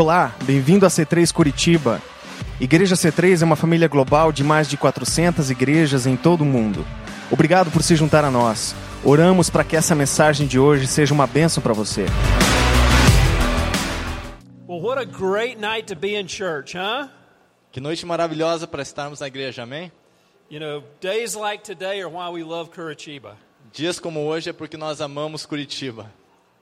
Olá, bem-vindo a C3 Curitiba. Igreja C3 é uma família global de mais de 400 igrejas em todo o mundo. Obrigado por se juntar a nós. Oramos para que essa mensagem de hoje seja uma bênção para você. Well, what a great night to be in church, huh? Que noite maravilhosa para estarmos na igreja, amém? You know, days like today are why we love Curitiba. Dias como hoje é porque nós amamos Curitiba.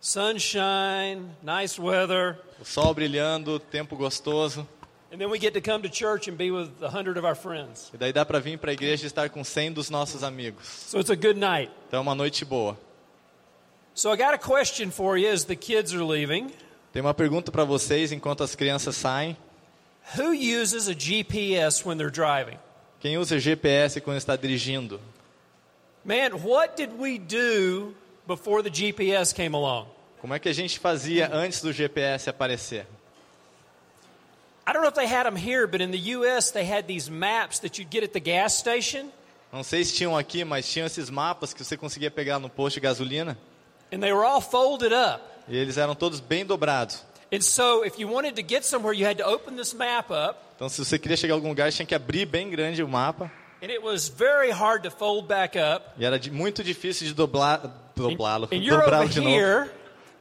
Sunshine, nice weather, O sol brilhando, tempo gostoso. and then we get to come to church and be with a hundred of our friends. E daí dá para vir para a igreja e estar com 100 dos nossos amigos. So it's a good night. Então é uma noite boa. So I got a question for you as the kids are leaving. Tem uma pergunta para vocês enquanto as crianças saem. Who uses a GPS when they're driving? Quem usa GPS quando está dirigindo? Man, what did we do before the GPS came along? Como é que a gente fazia antes do GPS aparecer? I don't know if they had them here, but in the U.S., they had these maps that you'd get at the gas station, Não sei se tinham aqui, mas tinham esses mapas que você conseguia pegar no posto de gasolina. and they were all folded up. E eles eram todos bem dobrados. And so, if you wanted to get somewhere, you had to open this map up, Então se você queria chegar a algum lugar, tinha que abrir bem grande o mapa. and it was very hard to fold back up. E era de- muito difícil de doblar, dobrá-lo, dobrá-lo de novo. here,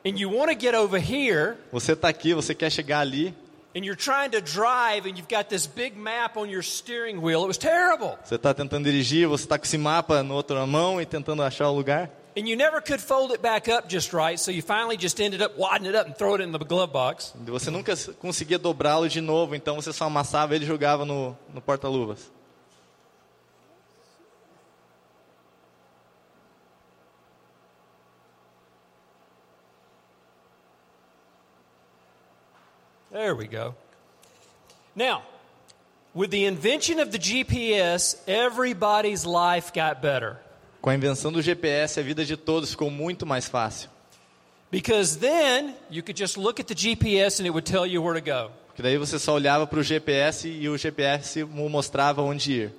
and you want to get over here, Você está aqui, você quer chegar ali, and you're trying to drive, and you've got this big map on your steering wheel. It was terrible. você está tentando dirigir, você está com esse mapa na outra mão e tentando achar o lugar. And you never could fold it back up just right, so you finally just ended up wadding it up and throw it in the glove box. Você nunca conseguia dobrá-lo de novo, então você só amassava ele e jogava no, no porta-luvas. There we go. Now, with the invention of the GPS, everybody's life got better. Com a invenção do GPS, a vida de todos ficou muito mais fácil. Because then you could just look at the GPS and it would tell you where to go. Porque daí você só olhava para o GPS e o GPS mo- mostrava onde ir.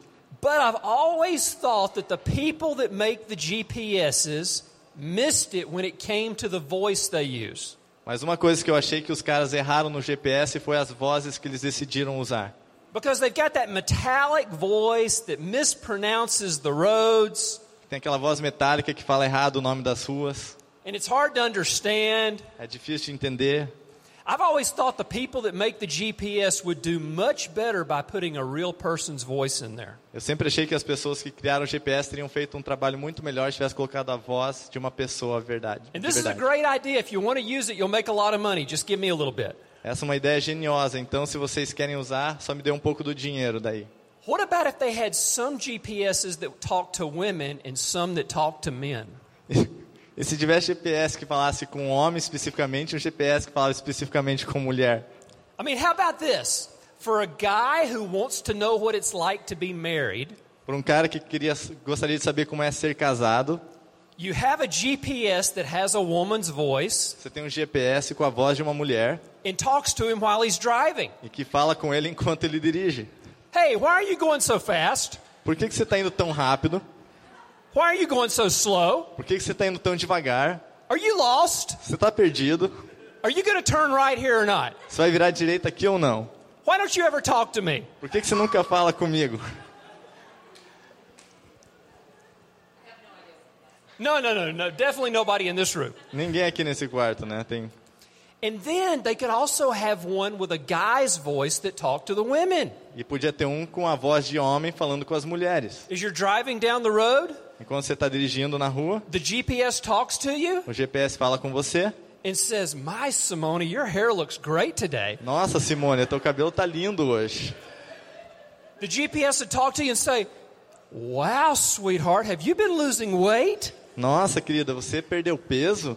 But I've always thought that the people that make the GPSs missed it when it came to the voice they use. Mas uma coisa que eu achei que os caras erraram no GPS foi as vozes que eles decidiram usar. Because they've got that metallic voice that mispronounces the roads, Tem aquela voz metálica que fala errado o nome das ruas. and it's hard to understand. É difícil de entender. I've always thought the people that make the GPS would do much better by putting a real person's voice in there. Eu sempre achei que as pessoas que criaram o GPS teriam feito um trabalho muito melhor se tivesse colocado a voz de uma pessoa verdade. And this is a verdade. great idea. If you want to use it, you'll make a lot of money. Just give me a little bit. Essa é uma ideia geniosa. Então, se vocês querem usar, só me dê um pouco do dinheiro daí. What about if they had some GPSs that talk to women and some that talk to men? E se tivesse GPS que falasse com homem especificamente, um GPS que falasse especificamente com mulher. I mean, how about this? For a guy who wants to know what it's like to be married, Por um cara que queria, gostaria de saber como é ser casado, you have a GPS that has a woman's voice você tem um GPS com a voz de uma mulher and talks to him while he's driving. e que fala com ele enquanto ele dirige. Hey, why are you going so fast? Por que, que você está indo tão rápido? Why are you going so slow? Por que, que você está indo tão devagar? Are you lost? Você está perdido? Are you going to turn right here or not? Você vai virar direita aqui ou não? Why don't you ever talk to me? Por que, que você nunca fala comigo? No, no, no, no. Definitely nobody in this room. Ninguém aqui nesse quarto, né? Tem. And then they could also have one with a guy's voice that talked to the women. E podia ter um com a voz de homem falando com as mulheres. As you're driving down the road, Enquanto você está dirigindo na rua, the GPS talks to you o GPS fala com você. and says, My Simone, your hair looks great today. Nossa, Simone, teu cabelo tá lindo hoje. The GPS would talk to you and say, Wow, sweetheart, have you been losing weight? Nossa, querida, você perdeu peso?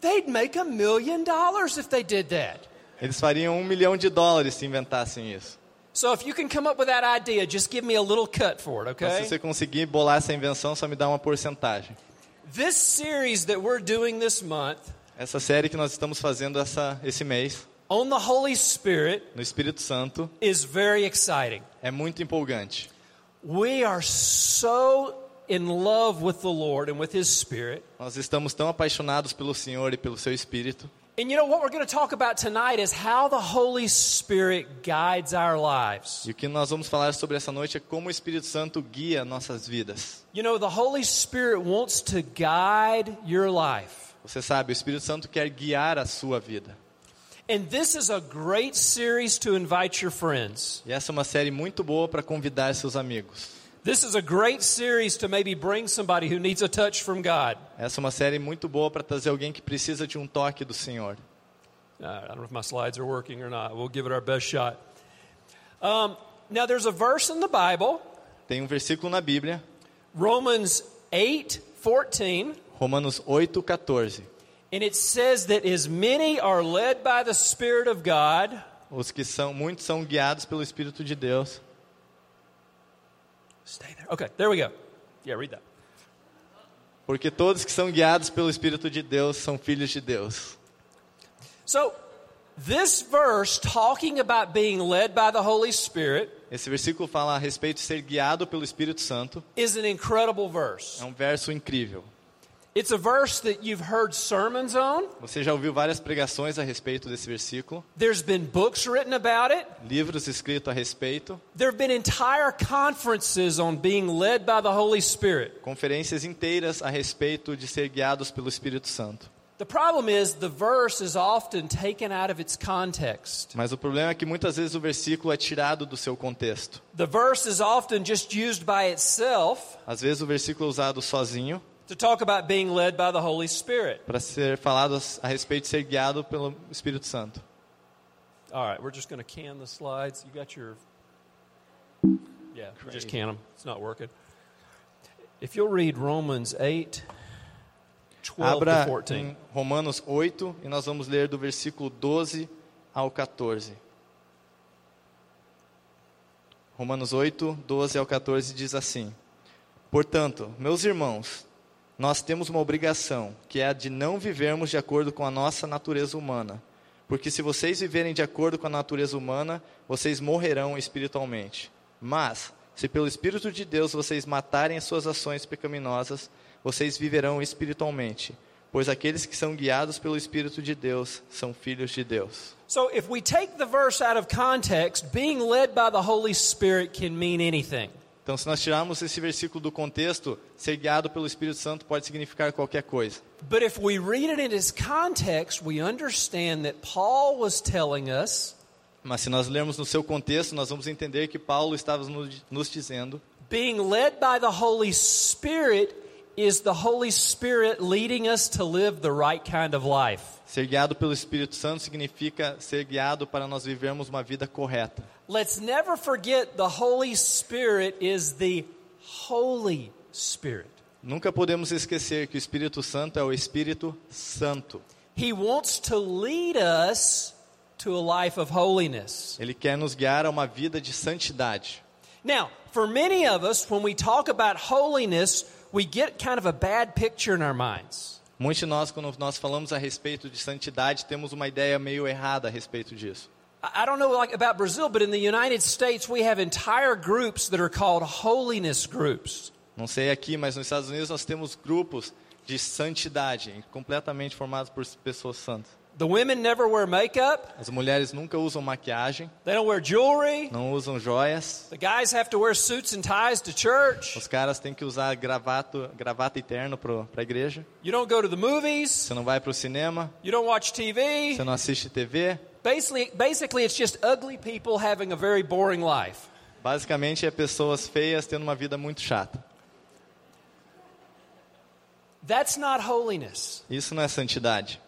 They'd make a million dollars if they did that. Eles fariam um milhão de dólares se inventassem isso. So if you can come up with that idea, just give me a little cut for it, Então, se okay? você conseguir bolar essa invenção, só me dá uma porcentagem. This series that we're doing this month Essa série que nós estamos fazendo essa, esse mês, on the Holy Spirit no Espírito Santo, is very exciting. é muito empolgante. We are so in love with the Lord and with His Spirit Nós estamos tão apaixonados pelo Senhor e pelo seu Espírito And you know what we're going to talk about tonight is how the Holy Spirit guides our lives. E o que nós vamos falar sobre essa noite é como o Espírito Santo guia nossas vidas. You know, the Holy Spirit wants to guide your life. Você sabe, o Espírito Santo quer guiar a sua vida. And this is a great series to invite your friends. E essa é uma série muito boa para convidar seus amigos. This is a great series to maybe bring somebody who needs a touch from God. Essa é uma série muito boa para trazer alguém que precisa de um toque do Senhor. Uh, I don't know if my slides are working or not. We'll give it our best shot. Um, now, there's a verse in the Bible, Tem um versículo na Bíblia, Romans 8 14, Romanos 8:14. and it says that as many are led by the Spirit of God, Os que são muitos são guiados pelo Espírito de Deus. Stay there. Okay, there we go. Yeah, read that. Porque todos que são guiados pelo Espírito de Deus são filhos de Deus. So, this verse talking about being led by the Holy Spirit Esse versículo fala a respeito de ser guiado pelo Espírito Santo. is an incredible verse. É um verso incrível. It's a verse that you've heard sermons on. Você já ouviu várias pregações a respeito desse versículo, There's been books written about it. livros escritos a respeito, There have been entire conferences on being led by the Holy Spirit. conferências inteiras a respeito de ser guiados pelo Espírito Santo. The problem is the verse is often taken out of its context. Mas o problema é que muitas vezes o versículo é tirado do seu contexto. The verse is often just used by itself Às vezes o versículo é usado sozinho to talk about being led by the Holy Spirit. para ser falado a respeito de ser guiado pelo Espírito Santo. All right, we're just going to can the slides. You got your. Yeah, we just can them. It's not working. If you'll read Romans 8, 12 Abra to 14. em Romanos 8 e nós vamos ler do versículo 12 ao 14. Romanos 8, 12 ao 14 diz assim: Portanto, meus irmãos, nós temos uma obrigação, que é a de não vivermos de acordo com a nossa natureza humana. Porque se vocês viverem de acordo com a natureza humana, vocês morrerão espiritualmente. Mas, se pelo Espírito de Deus vocês matarem as suas ações pecaminosas, vocês viverão espiritualmente. Pois aqueles que são guiados pelo Espírito de Deus são filhos de Deus. So, if we take the verse out of context, being led by the Holy Spirit can mean anything. Então, se nós tirarmos esse versículo do contexto, ser guiado pelo Espírito Santo pode significar qualquer coisa. But if we read it in its context, we understand that Paul was telling us Mas se nós lermos no seu contexto, nós vamos entender que Paulo estava nos nos dizendo being led by the Holy Spirit is the Holy Spirit leading us to live the right kind of life. ser guiado pelo Espírito Santo significa ser guiado para nós vivermos uma vida correta. Let's never forget the Holy Spirit is the Holy Spirit. Nunca podemos esquecer que o Espírito Santo é o Espírito Santo. He wants to lead us to a life of holiness. Ele quer nos guiar a uma vida de santidade. Now, for many of us, when we talk about holiness, we get kind of a bad picture in our minds. Muitos de nós, quando nós falamos a respeito de santidade, temos uma ideia meio errada a respeito disso. I don't know like about Brazil, but in the United States, we have entire groups that are called holiness groups. Não sei aqui, mas nos Estados Unidos nós temos grupos de santidade, completamente formados por pessoas santas. The women never wear makeup, As mulheres nunca usam maquiagem, they don't wear jewelry. não usam joias. The guys have to wear suits and ties to church. Os caras têm que usar gravato, gravata e terno para a igreja. You don't go to the movies. Você não vai para o cinema, You don't watch TV. você não assiste TV. Basically, basically, it's just ugly people having a very boring life. Basicamente é pessoas feias tendo uma vida muito chata. That's not holiness. Isso não é santidade.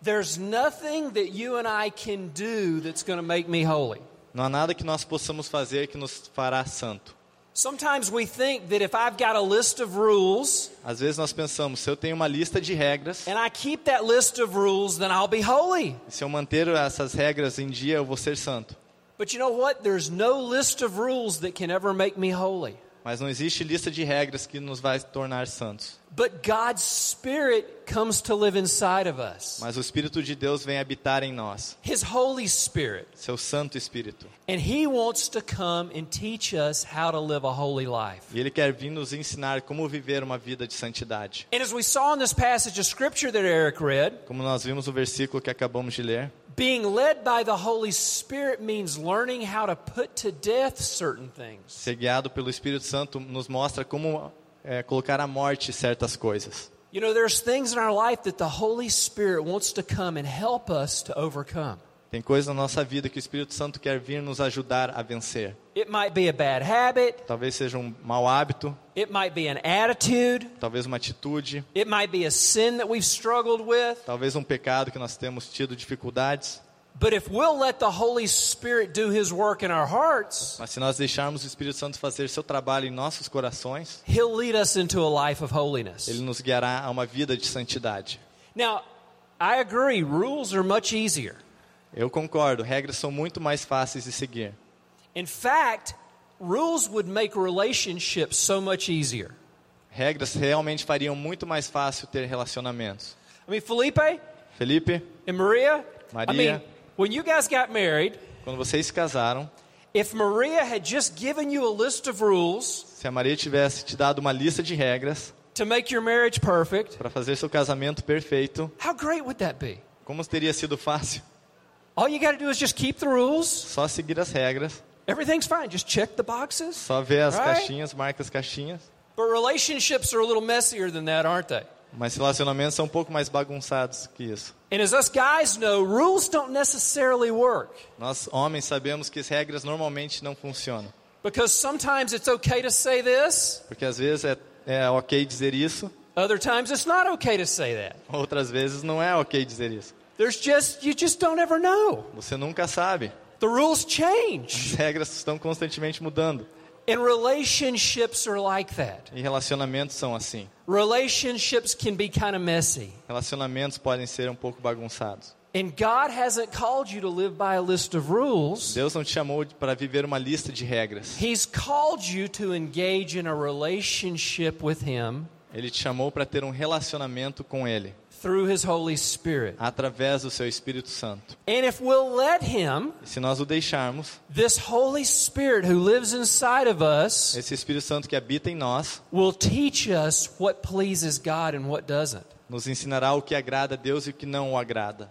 There's nothing that you and I can do that's going to make me holy. Não há nada que nós possamos fazer que nos fará santo. Sometimes we think that if I've got a list of rules Às vezes nós pensamos, se eu tenho uma lista de regras, and I keep that list of rules, then I'll be holy. se eu manter essas regras em dia, eu vou ser santo. But you know what? There's no list of rules that can ever make me holy. Mas não existe lista de regras que nos vai tornar santos. But God's Spirit comes to live inside of us. Mas o Espírito de Deus vem habitar em nós, His Holy Spirit. seu Santo Espírito. And He wants to come and teach us how to live a holy life. E Ele quer vir nos ensinar como viver uma vida de santidade. And as we saw in this passage of Scripture that Eric read, Como nós vimos no versículo que acabamos de ler, being led by the Holy Spirit means learning how to put to death certain things. ser guiado pelo Espírito Santo nos mostra como é, colocar à morte certas coisas. You know, there's things in our life that the Holy Spirit wants to come and help us to overcome. Tem coisas na nossa vida que o Espírito Santo quer vir nos ajudar a vencer. It might be a bad habit, Talvez seja um mau hábito, it might be an attitude, talvez uma atitude, it might be a sin that we've struggled with. talvez um pecado que nós temos tido dificuldades. Mas se nós deixarmos o Espírito Santo fazer seu trabalho em nossos corações, He'll lead us into a life of holiness. ele nos guiará a uma vida de santidade. Now, I agree, rules are much easier. Eu concordo, regras são muito mais fáceis de seguir. In fact, rules would make relationships so much easier. Regras realmente fariam muito mais fácil ter relacionamentos. I mean, Felipe Felipe, and Maria, I Maria. mean, when you guys got married, quando vocês se casaram, if Maria had just given you a list of rules se a Maria tivesse te dado uma lista de regras to make your marriage perfect, para fazer seu casamento perfeito, how great would that be? como teria sido fácil? All you got to do is just keep the rules. Só seguir as regras, Everything's fine. Just check the boxes. só ver as Right. caixinhas, marca as caixinhas. But relationships are a little messier than that, aren't they? Mas relacionamentos são um pouco mais bagunçados que isso. And as us guys know, rules don't necessarily work Nós, homens, sabemos que as regras normalmente não funcionam. because sometimes it's okay to say this, Porque às vezes é, é ok dizer isso, other times it's not okay to say that. outras vezes não é ok dizer isso. There's just, you just don't ever know. Você nunca sabe. The rules As change. regras estão constantemente mudando. And relationships are like that. E relacionamentos são assim. Relationships can be kind of messy. Relacionamentos podem ser um pouco bagunçados. And God hasn't called you to live by a list of rules. Deus não te chamou para viver uma lista de regras. He's called you to engage in a relationship with Him Ele te chamou para ter um relacionamento com Ele, through His Holy Spirit. através do seu Espírito Santo. And if we'll let Him, E se nós o deixarmos, this Holy Spirit who lives inside of us esse Espírito Santo que habita em nós will teach us what pleases God and what doesn't. nos ensinará o que agrada a Deus e o que não o agrada.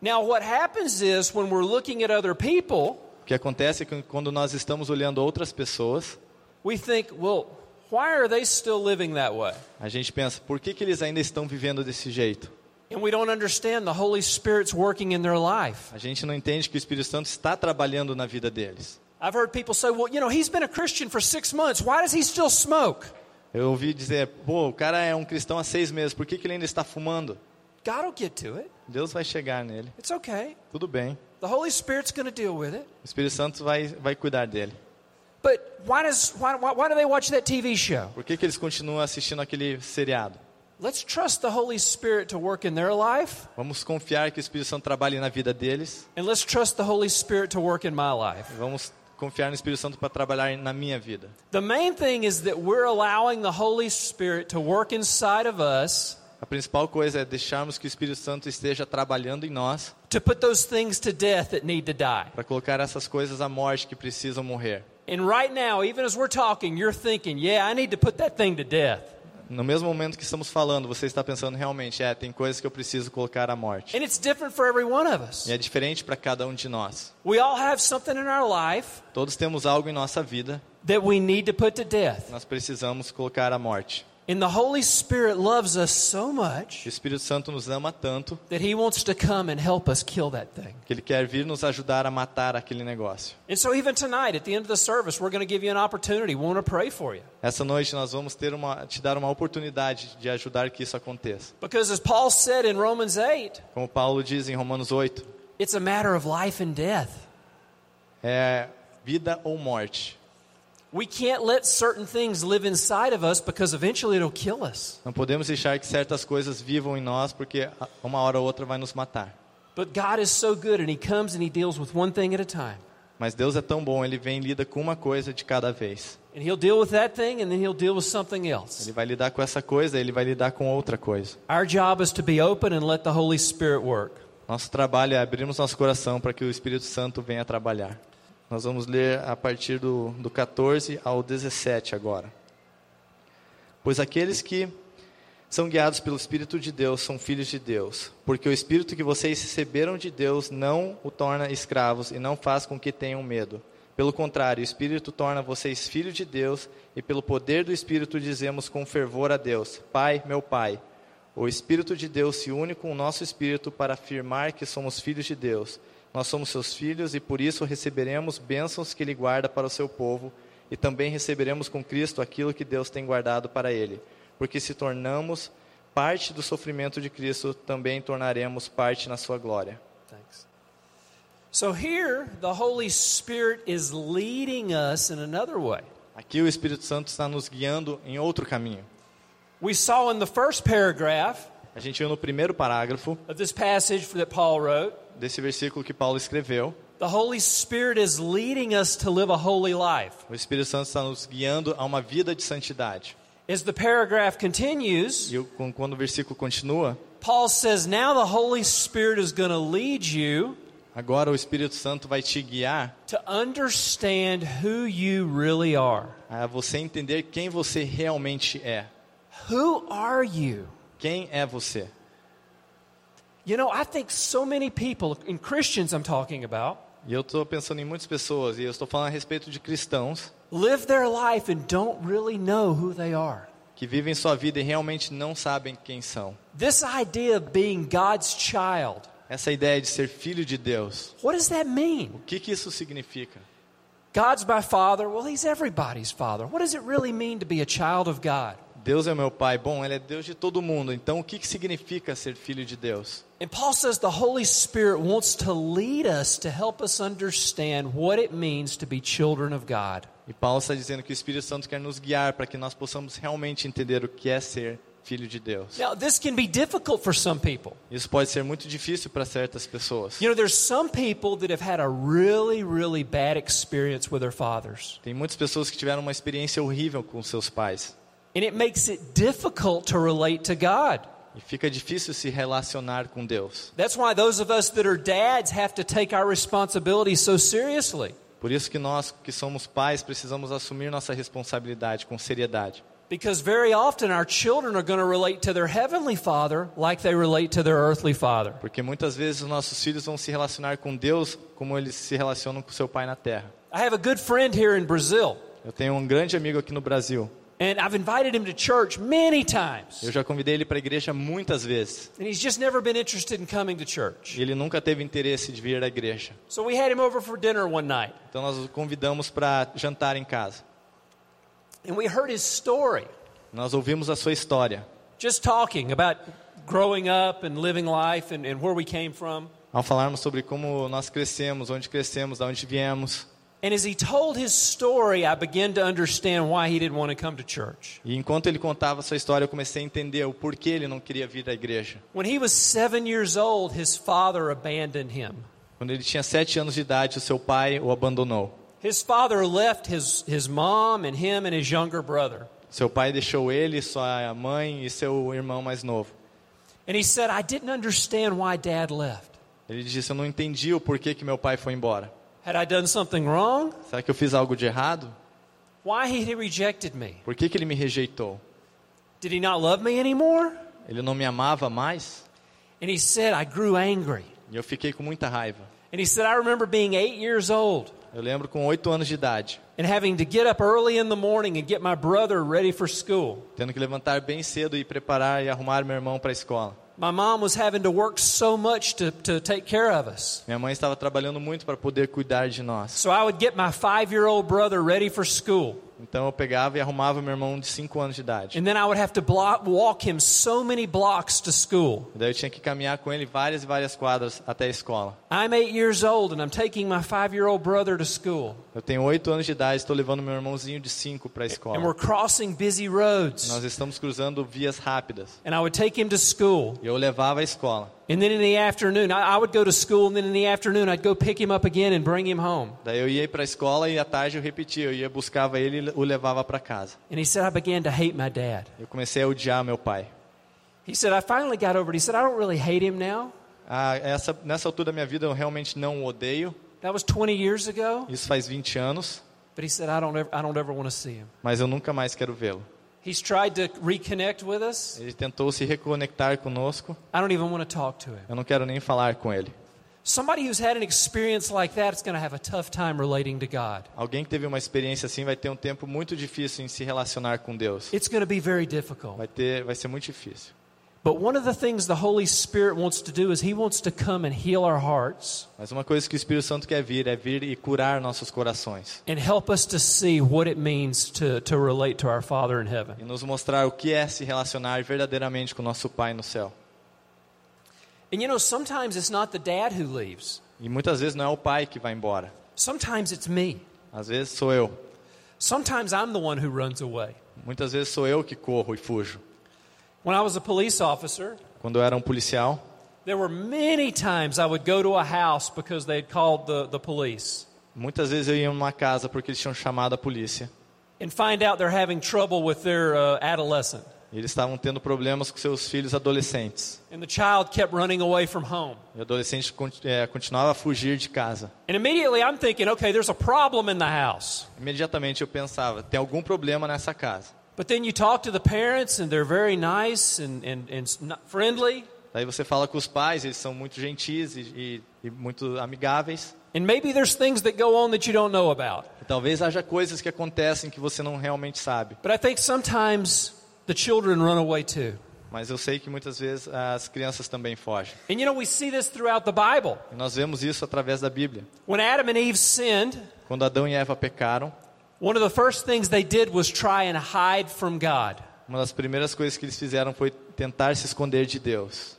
Now, what happens is when we're looking at other people, O que acontece é que quando nós estamos olhando outras pessoas, we think, well, why are they still living that way? a gente pensa, por que, que eles ainda estão vivendo desse jeito? And we don't understand the Holy Spirit's working in their life. A gente não entende que o Espírito Santo está trabalhando na vida deles. I've heard people say, well, you know, he's been a Christian for six months. Why does he still smoke? Eu ouvi dizer, pô, o cara é um cristão há seis meses, por que, que ele ainda está fumando? God will get to it. Deus vai chegar nele, It's okay. tudo bem. The Holy Spirit's going to deal with it. O Espírito Santo vai, vai cuidar dele. But why, does, why, why, do they watch that TV show? Por que, que eles continuam assistindo aquele seriado? Let's trust the Holy Spirit to work in their life, Vamos confiar que o Espírito Santo trabalhe na vida deles. and let's trust the Holy Spirit to work in my life. Vamos confiar no Espírito Santo para trabalhar na minha vida. The main thing is that we're allowing the Holy Spirit to work inside of us A principal coisa é deixarmos que o Espírito Santo esteja trabalhando em nós to put those things to death that need to die. para colocar essas coisas à morte que precisam morrer. And right now, even as we're talking, you're thinking, yeah, I need to put that thing to death. No mesmo momento que estamos falando, você está pensando realmente, é, tem coisas que eu preciso colocar à morte. And it's different for every one of us. E é diferente para cada um de nós. We all have something in our life Todos temos algo em nossa vida that we need to put to death. que nós precisamos colocar à morte. And the Holy Spirit loves us so O much Espírito Santo nos ama tanto that He wants to come and help us kill that thing. que ele quer vir nos ajudar a matar aquele negócio. And so, even tonight, at the end of the service, we're going to give you an opportunity. We want to pray for you. Essa noite nós vamos ter uma, te dar uma oportunidade de ajudar que isso aconteça. Because, as Paul said in Romans 8, Como Paulo diz em Romanos 8, it's a matter of life and death. é vida ou morte. We can't let certain things live inside of us because eventually it'll kill us. Não podemos deixar que certas coisas vivam em nós porque uma hora ou outra vai nos matar. But God is so good and He comes and He deals with one thing at a time. Mas Deus é tão bom, ele vem e lida com uma coisa de cada vez. And he'll deal with that thing and then he'll deal with something else. Ele vai lidar com essa coisa, ele vai lidar com outra coisa. Our job is to be open and let the Holy Spirit work. Nosso trabalho é abrirmos nosso coração para que o Espírito Santo venha trabalhar. Nós vamos ler a partir do, do 14 ao 17 agora. Pois aqueles que são guiados pelo Espírito de Deus são filhos de Deus, porque o Espírito que vocês receberam de Deus não o torna escravos e não faz com que tenham medo. Pelo contrário, o Espírito torna vocês filhos de Deus e pelo poder do Espírito dizemos com fervor a Deus: Pai, meu Pai. O Espírito de Deus se une com o nosso espírito para afirmar que somos filhos de Deus. Nós somos seus filhos e por isso receberemos bênçãos que Ele guarda para o seu povo e também receberemos com Cristo aquilo que Deus tem guardado para Ele. Porque se tornamos parte do sofrimento de Cristo, também tornaremos parte na sua glória. Thanks. So here, the Holy Spirit is leading us in another way. Aqui o Espírito Santo está nos guiando em outro caminho. We saw in the first paragraph A gente viu no primeiro parágrafo of this passage that Paul wrote, desse versículo que Paulo escreveu, the Holy Spirit is leading us to live a holy life. o Espírito Santo está nos guiando a uma vida de santidade. As the paragraph continues, E quando o versículo continua, Paul says, Now the Holy Spirit is going to lead you agora o Espírito Santo vai te guiar to understand who you really are. a você entender quem você realmente é. Who are you? Quem é você? You know, I think so many people, in Christians I'm talking about, E eu estou pensando em muitas pessoas, e eu estou falando a respeito de cristãos live their life and don't really know who they are. que vivem sua vida e realmente não sabem quem são. This idea of being God's child, Essa ideia de ser filho de Deus, what does that mean? o que, que isso significa? God's my father. Well, he's everybody's father. What does it really mean to be a child of God? Deus é meu pai. Bom, ele é Deus de todo mundo. Então, o que, que significa ser filho de Deus? And Paul says the Holy Spirit wants to lead us to help us understand what it means to be children of God. E Paulo está dizendo que o Espírito Santo quer nos guiar para que nós possamos realmente entender o que é ser filho de Deus. Now, this can be difficult for some people. Isso pode ser muito difícil para certas pessoas. You know, there's some people that have had a really, really bad experience with their fathers. Tem muitas pessoas que tiveram uma experiência horrível com seus pais. And it makes it difficult to relate to God. E fica difícil se relacionar com Deus. That's why those of us that are dads have to take our responsibility so seriously. Por isso que nós que somos pais precisamos assumir nossa responsabilidade com seriedade. Because very often our children are going to relate to their heavenly father like they relate to their earthly father. Porque muitas vezes os nossos filhos vão se relacionar com Deus como eles se relacionam com seu pai na terra. I have a good friend here in Brazil, Eu tenho um grande amigo aqui no Brasil. And I've invited him to church many times. Eu já convidei ele para a igreja muitas vezes. And he's just never been interested in coming to church. E ele nunca teve interesse de vir à igreja. So we had him over for dinner one night, Então nós o convidamos para jantar em casa. and we heard his story, Nós ouvimos a sua história. just talking about growing up and living life and, and where we came from. Ao falarmos sobre como nós crescemos, onde crescemos, de onde viemos. And as he told his story, I began to understand why he didn't want to come to church. E enquanto ele contava sua história, eu comecei a entender o porquê ele não queria vir à igreja. When he was seven years old, his father abandoned him. Quando ele tinha sete anos de idade, o seu pai o abandonou. His father left his, his mom and him and his younger brother. Seu pai deixou ele, sua mãe e seu irmão mais novo. And he said, I didn't understand why dad left. Ele disse: Eu não entendi o porquê que meu pai foi embora. Had I done something wrong? Será que eu fiz algo de errado? Why he rejected me? Por que, que ele me rejeitou? Did he not love me anymore? Ele não me amava mais? And he said, I grew angry. E eu fiquei com muita raiva. And he said, I remember being eight years old Eu lembro com oito anos de idade, and having to get up early in the morning and get my brother ready for school. tendo que levantar bem cedo e preparar e arrumar meu irmão para a escola. My mom was having to work so much to, to take care of us. Minha mãe estava trabalhando muito para poder cuidar de nós. So I would get my five year old brother ready for school. Então eu pegava e arrumava meu irmão de 5 anos de idade. And then I would have to block, walk him so many blocks to school. E daí eu tinha que caminhar com ele várias e várias quadras até a escola. I'm eight years old and I'm taking my five year old brother to school. Eu tenho 8 anos de idade, estou levando meu irmãozinho de 5 para a And escola. we're crossing busy roads. Nós estamos cruzando vias rápidas. And I would take him to school. E eu levava à escola. And then in the afternoon, I, would go to school, and then in the afternoon, I'd go pick him up again and bring him home. Daí eu ia para a escola e à tarde eu repetia, eu ia buscava ele e o levava para casa. And he said, I began to hate my dad. Eu comecei a odiar meu pai. He said, I finally got over it. He said, I don't really hate him now. Ah, essa, nessa altura da minha vida eu realmente não o odeio. That was 20 years ago. Isso faz 20 anos, But he said, I don't ever, I don't ever want to see him. mas eu nunca mais quero vê-lo. He's tried to reconnect with us. Ele tentou se reconectar conosco. I don't even want to talk to him. Eu não quero nem falar com ele. Somebody who's had an experience like that is going to have a tough time relating to God. Alguém que teve uma experiência assim vai ter um tempo muito difícil em se relacionar com Deus. It's going to be very difficult. Vai ter, vai ser muito difícil. But one of the things the Holy Spirit wants to do is He wants to come and heal our hearts Mas uma coisa que o Espírito Santo quer vir é vir e curar nossos corações and help us to see what it means to, to relate to our Father in heaven. e nos mostrar o que é se relacionar verdadeiramente com nosso Pai no céu. And you know, sometimes it's not the dad who leaves, E muitas vezes não é o pai que vai embora. sometimes it's me. Às vezes sou eu. Sometimes I'm the one who runs away. Muitas vezes sou eu que corro e fujo. When I was a police officer, Quando eu era um policial, there were many times I would go to a house because they had called the, the police muitas vezes eu ia numa casa porque eles tinham chamado a polícia. and find out they're having trouble with their uh, adolescent. E eles estavam tendo problemas com seus filhos adolescentes. And the child kept running away from home. E o adolescente eh, continuava a fugir de casa. And immediately I'm thinking, okay, there's a problem in the house. Imediatamente eu pensava, tem algum problema nessa casa. But then you talk to the parents and they're very nice and, and, and friendly. Daí você fala com os pais, eles são muito gentis e, e- e muito amigáveis. And maybe there's things that go on that you don't know about. E talvez haja coisas que acontecem que você não realmente sabe. But I think sometimes the children run away too. Mas eu sei que muitas vezes as crianças também fogem. And you know, we see this throughout the Bible. E nós vemos isso através da Bíblia. When Adam and Eve sinned, Quando Adão e Eva pecaram, one of the first things they did was try and hide from God. uma das primeiras coisas que eles fizeram foi tentar se esconder de Deus.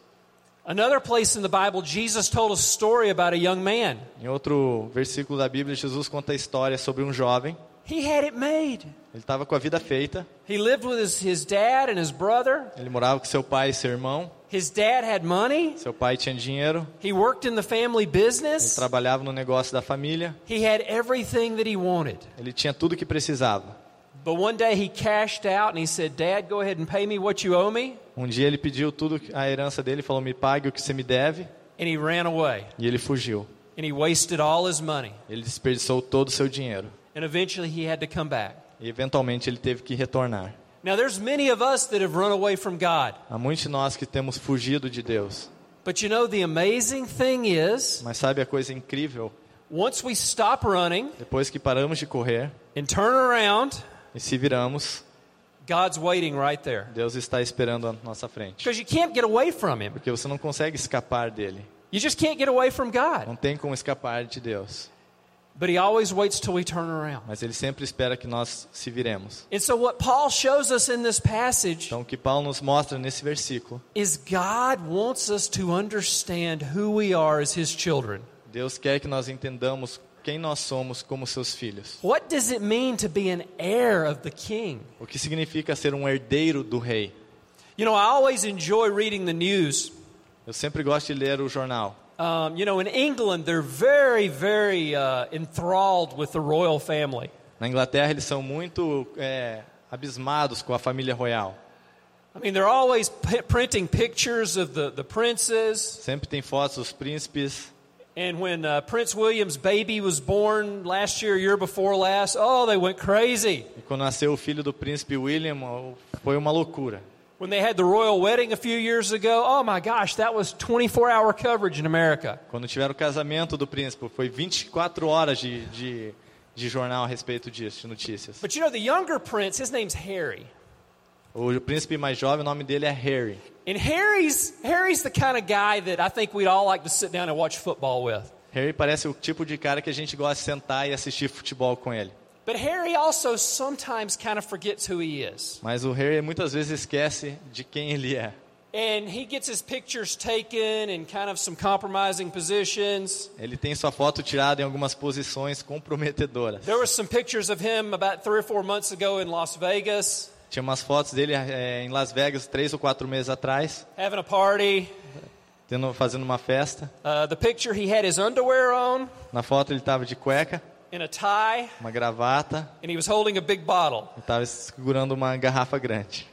Another place in the Bible, Jesus told a story about a young man. Em outro versículo da Bíblia, Jesus conta a história sobre um jovem. He had it made. Ele estava com a vida feita. He lived with his, his dad and his brother. Ele morava com seu pai e seu irmão. His dad had money. Seu pai tinha dinheiro. He worked in the family Ele business. trabalhava no negócio da família. He had everything that he wanted. Ele tinha tudo que precisava. But one day he cashed out and he said, Dad, go ahead and pay me what you owe me. Um dia ele pediu tudo a herança dele, falou: "Me pague o que você me deve", And he ran away. e ele fugiu. And he wasted all his money. Ele desperdiçou todo o seu dinheiro And eventually he had to come back. e eventualmente ele teve que retornar. Now there's many of us that have run away from God. Há muitos de nós que temos fugido de Deus. But you know, the amazing thing is, Mas sabe a coisa incrível? once we stop running Depois que paramos de correr and turn around, e se viramos, God's waiting right there. Deus está esperando à nossa frente. Because you can't get away from Him. Porque você não consegue escapar dele. You just can't get away from God. Não tem como escapar de Deus. Mas ele sempre espera que nós se viremos. And so, what Paul shows us in this passage Então, o que Paulo nos mostra nesse versículo, is God wants us to understand who we are as His children. Deus quer que nós entendamos quem nós somos como seus filhos. What does it mean to be an heir of the King? O que significa ser um herdeiro do rei. You know, I always enjoy reading the news. Eu sempre gosto de ler o jornal. Um, you know, in England, they're very, very uh, enthralled with the royal family. Na Inglaterra, eles são muito é, abismados com a família royal. I mean, they're always printing pictures of the, the princes. Sempre tem fotos dos príncipes. And when uh, Prince William's baby was born last year, year before last, oh, they went crazy. E quando nasceu o filho do príncipe William, o- foi uma loucura. When they had the royal wedding a few years ago, oh my gosh, that was 24 hour coverage in America. Quando tiveram o casamento do príncipe, foi 24 horas de, de, de jornal a respeito disso, de notícias. But you know, the younger prince, his name's Harry. O príncipe mais jovem, o nome dele é Harry. And Harry's, Harry's the kind of guy that I think we'd all like to sit down and watch football with. Harry parece o tipo de cara que a gente gosta de sentar e assistir futebol com ele. But Harry also sometimes kind of forgets who he is. Mas o Harry muitas vezes esquece de quem ele é. And he gets his pictures taken in kind of some compromising positions. Ele tem sua foto tirada em algumas posições comprometedoras. There was some pictures of him about three or four months ago in Las Vegas Tinha umas fotos dele é, em Las Vegas três ou quatro meses atrás, having a party. tendo, fazendo uma festa. Uh, the picture, he had his underwear on Na foto ele estava de cueca, tie, uma gravata, and he was holding a big bottle. e estava segurando uma garrafa grande.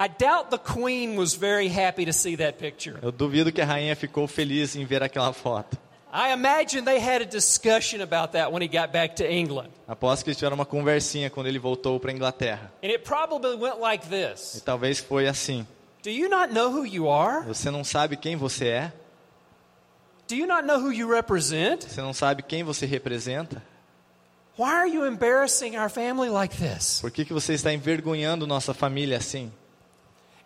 I doubt the queen was very happy to see that picture. Eu duvido que a rainha ficou feliz em ver aquela foto. I imagine they had a discussion about that when he got back to England. Aposto que eles tiveram uma conversinha quando ele voltou para a Inglaterra. And it probably went like E this talvez foi assim. Do you not know who you are? Você não sabe quem você é? Do you not know who you represent? Você não sabe quem você representa? Why are you embarrassing our family like this? Por que, que você está envergonhando nossa família assim?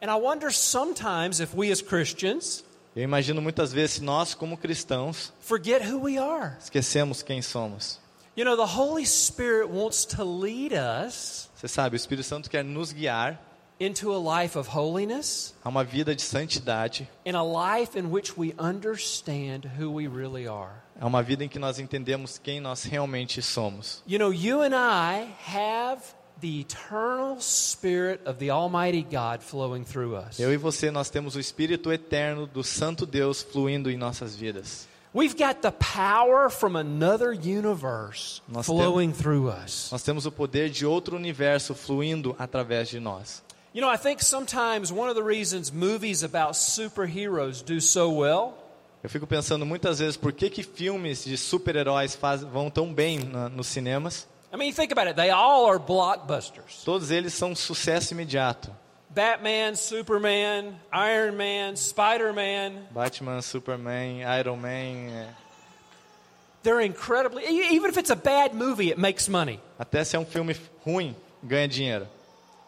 And I wonder sometimes if we as Christians Eu imagino muitas vezes nós, como cristãos, forget who we are. esquecemos quem somos. You know, the Holy Spirit wants to lead us Você sabe, o Espírito Santo quer nos guiar into a life of holiness a uma vida de santidade, and a life in which we understand who we really are. a uma vida em que nós entendemos quem nós realmente somos. You know, you and I have the eternal Spirit of the Almighty God flowing through us. Eu e você, nós temos o Espírito eterno do Santo Deus fluindo em nossas vidas. We've got the power from another universe Nós flowing through us. Nós temos o poder de outro universo fluindo através de nós. You know, I think sometimes one of the reasons movies about superheroes do so well Eu fico pensando muitas vezes por que, que filmes de super-heróis vão tão bem na- nos cinemas. I mean, think about it. They all are blockbusters. Todos eles são um sucesso imediato. Batman, Superman, Iron Man, Spider-Man. Batman, Superman, Iron Man, é. They're incredibly even if it's a bad movie, it makes money. até se é um filme ruim, ganha dinheiro.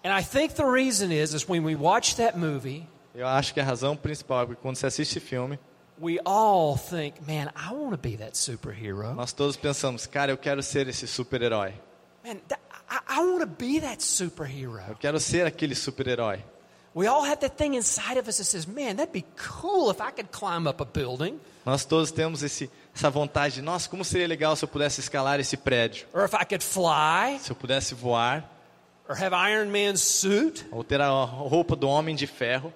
Is is when we watch that movie, Eu acho que a razão principal é porque quando você assiste filme, we all think, "Man, I want to be that superhero. nós todos pensamos, cara, eu quero ser esse super-herói. Man, I, want to be that superhero." Eu quero ser aquele super-herói. We all have that thing inside of us that says, "Man, that'd be cool if I could climb up a building." Nós todos temos esse, essa vontade. Nossa, como seria legal se eu pudesse escalar esse prédio, or if I could fly, se eu pudesse voar, or have Iron Man's suit. ou ter a roupa do Homem de Ferro.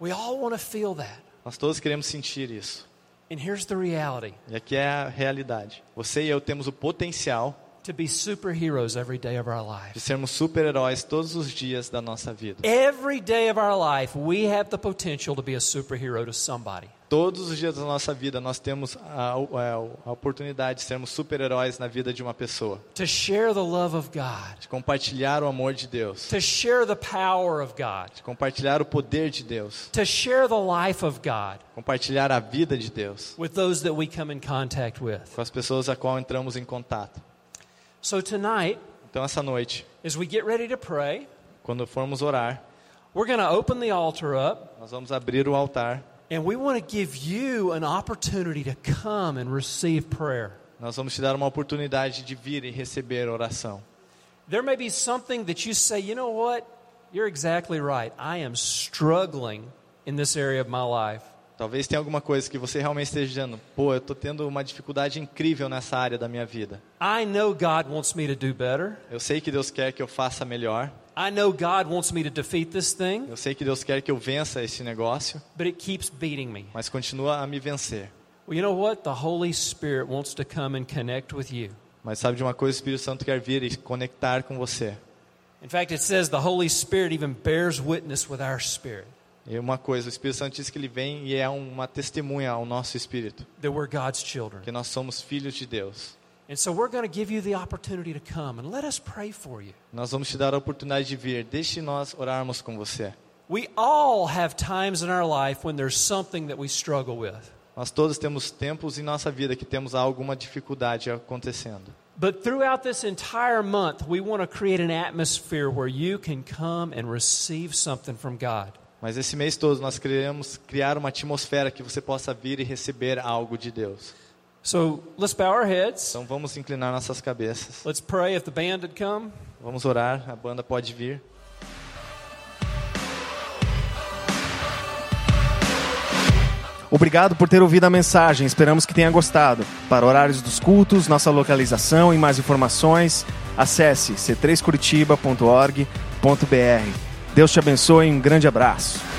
We all want to feel that. Nós todos queremos sentir isso. And here's the reality E aqui é a realidade. Você e eu temos o potencial to be superheroes every day of our de life. sermos super-heróis todos os dias da nossa vida. Every day of our life, we have the potential to be a superhero to somebody. Todos os dias da nossa vida nós temos a, a- a oportunidade de sermos super-heróis na vida de uma pessoa. To share the love of God, De compartilhar o amor de Deus. to share the power of God, De compartilhar o poder de Deus. to share the life of God Compartilhar a vida de Deus. with those that we come in contact with. Com as pessoas a qual entramos em contato. So tonight, Então essa noite, as we get ready to pray, quando formos orar, we're going to open the altar up nós vamos abrir o altar. and we want to give you an opportunity to come and receive prayer. Nós vamos te dar uma oportunidade de vir e receber oração. There may be something that you say, you know what? You're exactly right. I am struggling in this area of my life. Talvez tenha alguma coisa que você realmente esteja dizendo, pô, eu estou tendo uma dificuldade incrível nessa área da minha vida. I know God wants me to do better. Eu sei que Deus quer que eu faça melhor. I know God wants me to defeat this thing, Eu sei que Deus quer que eu vença esse negócio, but it keeps beating me. mas continua a me vencer. Well, you know what? The Holy Spirit wants to come and connect with you. Mas sabe de uma coisa, o Espírito Santo quer vir e conectar com você. In fact, it says the Holy Spirit even bears witness with our spirit E uma coisa, o Espírito Santo diz que ele vem e é uma testemunha ao nosso espírito, that we're God's children. que nós somos filhos de Deus. And so we're going to give you the opportunity to come and let us pray for you. Nós vamos te dar a oportunidade de vir. Deixe nós orarmos com você. We all have times in our life when there's something that we struggle with. Nós todos temos tempos em nossa vida que temos alguma dificuldade acontecendo. But throughout this entire month, we want to create an atmosphere where you can come and receive something from God. Mas esse mês todo nós queremos criar uma atmosfera que você possa vir e receber algo de Deus. So let's bow our heads. Então vamos inclinar nossas cabeças. Let's pray if the band would come. Vamos orar, a banda pode vir. Obrigado por ter ouvido a mensagem, esperamos que tenha gostado. Para horários dos cultos, nossa localização e mais informações, acesse c3curitiba.org.br. Deus te abençoe um grande abraço.